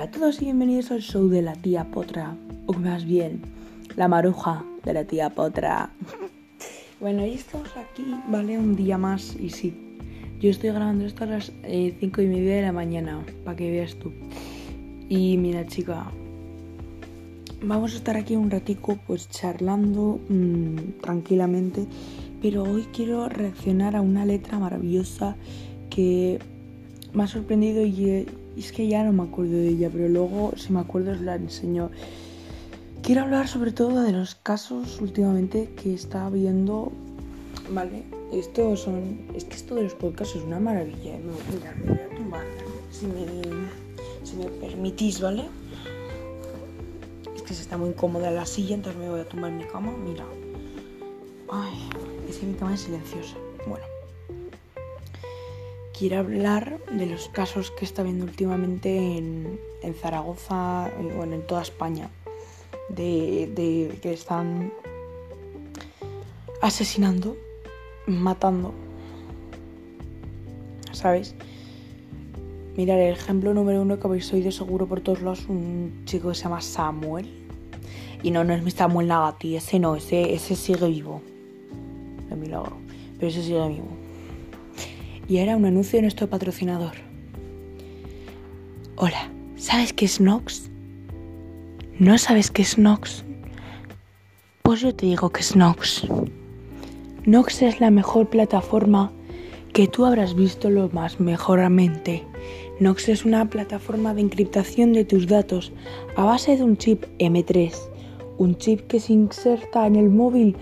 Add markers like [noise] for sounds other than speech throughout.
Hola a todos y bienvenidos al show de la tía Potra, o más bien, la maruja de la tía Potra. [laughs] bueno, y estamos aquí, ¿vale? Un día más y sí, yo estoy grabando esto a las 5 eh, y media de la mañana, para que veas tú. Y mira chica, vamos a estar aquí un ratico pues charlando mmm, tranquilamente, pero hoy quiero reaccionar a una letra maravillosa que me ha sorprendido y es que ya no me acuerdo de ella, pero luego si me acuerdo os la enseño. Quiero hablar sobre todo de los casos últimamente que está viendo, ¿vale? Esto son, es que esto de los podcasts es una maravilla. me voy a tumbar, si me, si me permitís, ¿vale? Es que se está muy cómoda la silla, entonces me voy a tumbar en mi cama. Mira. Ay, es que mi cama es silenciosa. Bueno quiero hablar de los casos que está viendo últimamente en, Zaragoza, bueno, en toda España, de, que están asesinando, matando, ¿sabes? Mirad, el ejemplo número uno que habéis oído seguro por todos lados, un chico que se llama Samuel. Y no, no es mi Samuel Nagati, ese no, ese, ese sigue vivo. De milagro. Pero ese sigue vivo y era un anuncio de nuestro patrocinador. Hola, ¿sabes qué es Nox? ¿No sabes qué es Nox? Pues yo te digo que es Nox. Nox es la mejor plataforma que tú habrás visto lo más mejoramente. Nox es una plataforma de encriptación de tus datos a base de un chip M3, un chip que se inserta en el móvil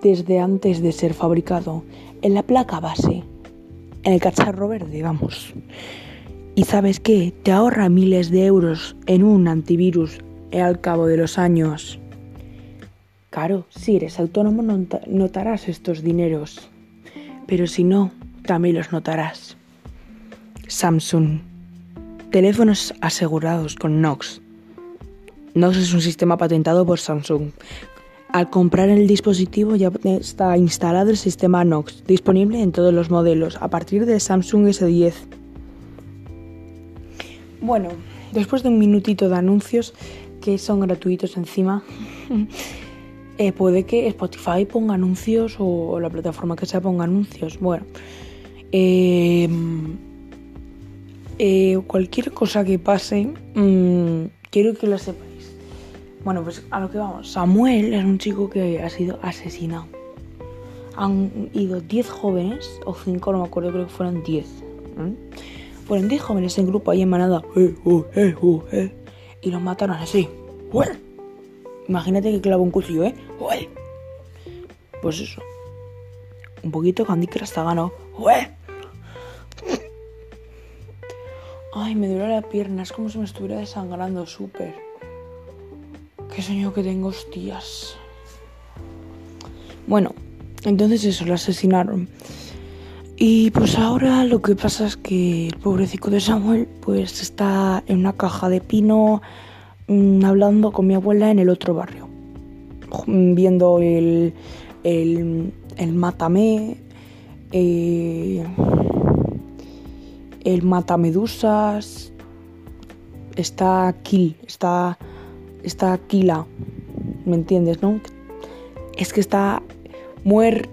desde antes de ser fabricado, en la placa base en el cacharro verde, vamos. Y sabes qué, te ahorra miles de euros en un antivirus al cabo de los años. Claro, si eres autónomo notarás estos dineros, pero si no, también los notarás. Samsung. Teléfonos asegurados con Nox. Nox es un sistema patentado por Samsung al comprar el dispositivo ya está instalado el sistema Nox, disponible en todos los modelos a partir de Samsung S10. Bueno, después de un minutito de anuncios que son gratuitos encima, [laughs] eh, puede que Spotify ponga anuncios o, la plataforma que sea ponga anuncios. Bueno, em, eh, cualquier cosa que pase, mm, quiero que lo sepáis. Bueno, pues a lo que vamos. Samuel es un chico que ha sido asesinado. Han ido 10 jóvenes, o 5, no me acuerdo, creo que fueron 10. Fueron 10 jóvenes en grupo ahí en manada. Eh, eh, eh, y los mataron así. Imagínate que clava un cuchillo, ¿eh? Pues eso. Un poquito Candy Crush ganado. Ay, me duele la pierna, es como si me estuviera desangrando súper. Qué sueño que tengo, hostias. Bueno, entonces eso, lo asesinaron. Y pues ahora lo que pasa es que el pobrecito de Samuel pues está en una caja de pino mm, hablando con mi abuela en el otro barrio. Viendo el, el, el Mátame, eh, el Matamedusas, está Kill, está está Aquila, ¿me entiendes, no? Es que está muerto.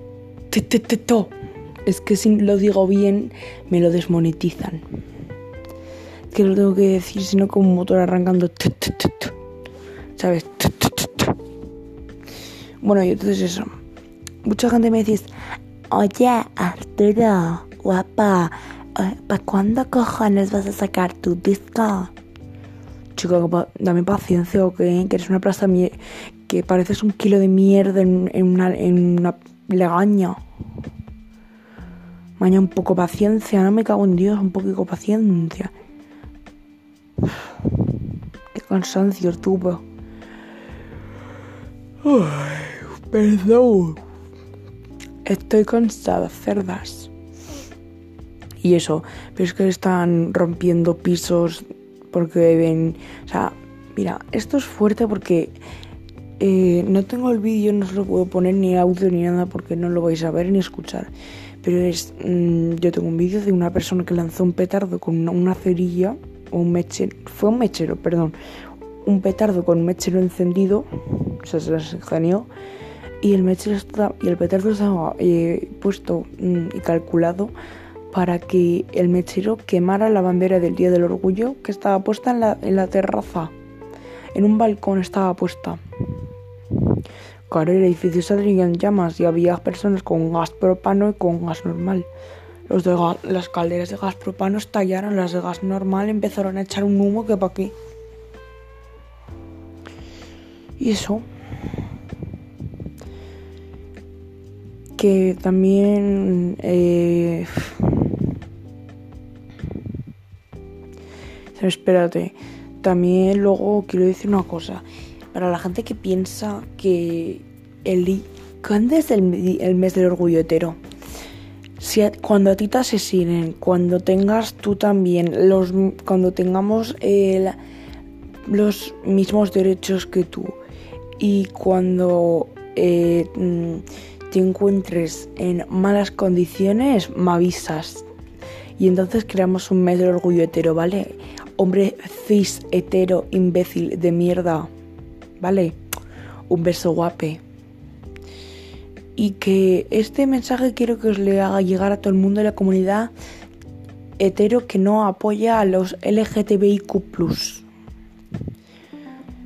Es que si lo digo bien, me lo desmonetizan. que lo tengo que decir, sino como un motor arrancando. ¿Sabes? Bueno, y entonces eso. Mucha gente me dice, oye, Arturo, guapa, eh, ¿para cuándo cojones vas a sacar tu disco? Chico, dame paciencia o que, eres una plaza que pareces un kilo de mierda en, una, en una legaña. Mañana un poco paciencia, no me cago en Dios, un poquito paciencia. [sighs] Qué cansancio tuvo. perdón. Estoy cansada, cerdas. Y eso, pero es que están rompiendo pisos porque ven, o sea, mira, esto es fuerte porque eh, no tengo el vídeo, no se lo puedo poner ni audio ni nada porque no lo vais a ver ni escuchar. Pero es, mm, yo tengo un vídeo de una persona que lanzó un petardo con una, cerilla un mechero, fue un mechero, perdón, un petardo con un mechero encendido, o sea, se las y el mechero estaba, y el petardo estaba eh, puesto mm, y calculado para que el mechero quemara la bandera del Día del Orgullo que estaba puesta en la, terraza. En un balcón estaba puesta. Claro, el edificio saldría en llamas y había personas con gas propano y con gas normal. Las calderas de gas propano estallaron, las de gas normal empezaron a echar un humo que pa' qué. Y eso. Que también... Eh, espérate. También luego quiero decir una cosa. Para la gente que piensa que el ¿cuándo es el, mes del orgullo hetero? Cuando a ti te asesinen, cuando tengas tú también, los, cuando tengamos los mismos derechos que tú y cuando eh, mm, te encuentres en malas condiciones, me avisas. Y entonces creamos un mes del orgullo hetero, ¿vale? Hombre cis, hetero, imbécil de mierda. ¿vale? Un beso guape. Y que este mensaje quiero que os le haga llegar a todo el mundo de la comunidad hetero que no apoya a los LGTBIQ.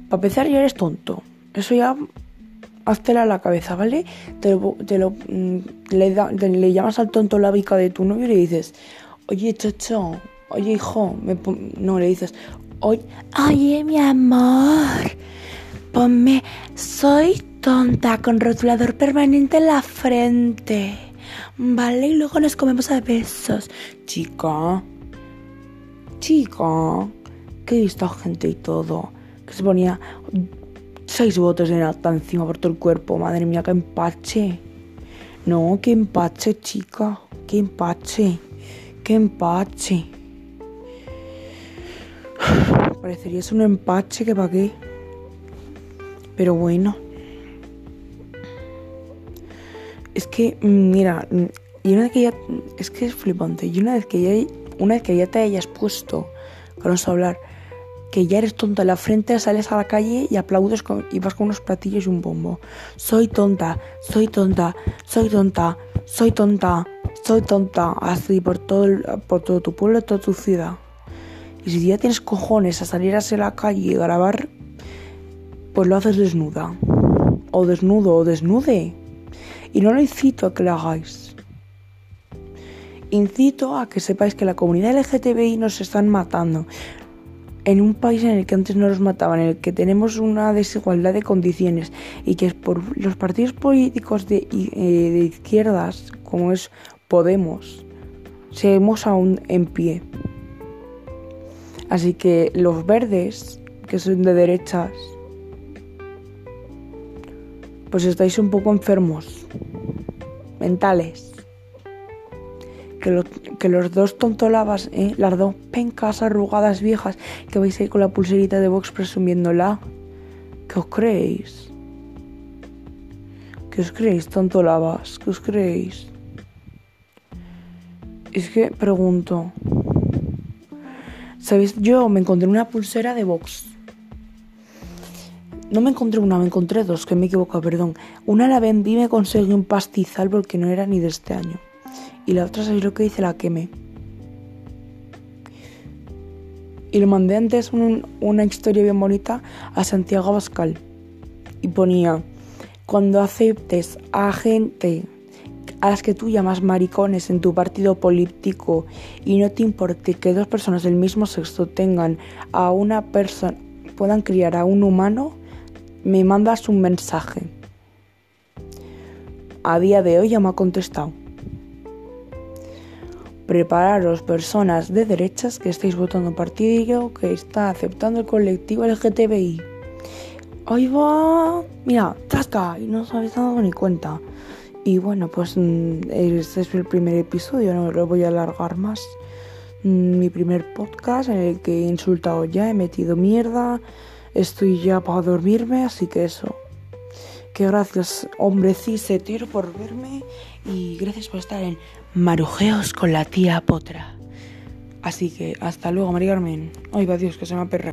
Para empezar, ya eres tonto. Eso ya háztela la cabeza, ¿vale? Te lo, mm, le, llamas al tonto la bica de tu novio y le dices, oye, chocho, oye, hijo, no, le dices, oye, mi amor, Ponme, soy tonta con rotulador permanente en la frente. Vale, y luego nos comemos a besos. Chica, chica, que visto gente y todo. Que se ponía seis botes de nata encima por todo el cuerpo. Madre mía, qué empache. No, qué empache, chica. Qué empache. Qué empache. Parecería un empache que para qué. Pero bueno. Es que, mm, mira, mm, y una vez que ya. Es que es flipante. Y una vez que ya, una vez que ya te hayas puesto, vamos a hablar, que ya eres tonta en la frente, sales a la calle y aplaudes y vas con unos platillos y un bombo. Soy tonta, soy tonta, soy tonta, soy tonta, soy tonta. Así por todo, por todo tu pueblo, toda tu ciudad. Y si ya tienes cojones a salir a la calle y grabar, pues lo haces desnuda. O desnudo o desnude. Y no lo incito a que lo hagáis. Incito a que sepáis que la comunidad LGTBI nos están matando. En un país en el que antes no los mataban, en el que tenemos una desigualdad de condiciones y que por los partidos políticos de, eh, de izquierdas, como es Podemos, seguimos aún en pie. Así que los verdes, que son de derechas, pues estáis un poco enfermos, mentales. Que, que los dos tontolabas, ¿eh? las dos pencas arrugadas viejas que vais ahí con la pulserita de Vox presumiéndola, ¿qué os creéis? ¿Qué os creéis, tontolabas? ¿Qué os creéis? Es que pregunto, ¿sabéis? Yo me encontré una pulsera de Vox no me encontré una, me encontré dos, que me equivoco, perdón. Una la vendí y me conseguí un pastizal porque no era ni de este año. Y la otra, ¿sabéis lo que dice? La quemé. Y le mandé antes una historia bien bonita a Santiago Abascal. Y ponía, cuando aceptes a gente a las que tú llamas maricones en tu partido político y no te importe que dos personas del mismo sexo tengan a una persona, puedan criar a un humano, me mandas un mensaje. A día de hoy ya me ha contestado. Prepararos personas de derechas que estáis votando partido que está aceptando el colectivo LGTBI. Ahí va, mira, tasca, y no os habéis dado ni cuenta. Y bueno, pues mm, este es el primer episodio, no lo voy a alargar más. Mm, mi primer podcast en el que he insultado ya, he metido mierda, Estoy ya para dormirme, así que eso. Que gracias, hombre tiro por verme y gracias por estar en Marujeos con la tía Potra. Así que hasta luego, María Carmen. Ay, va Dios, que se me ha perra.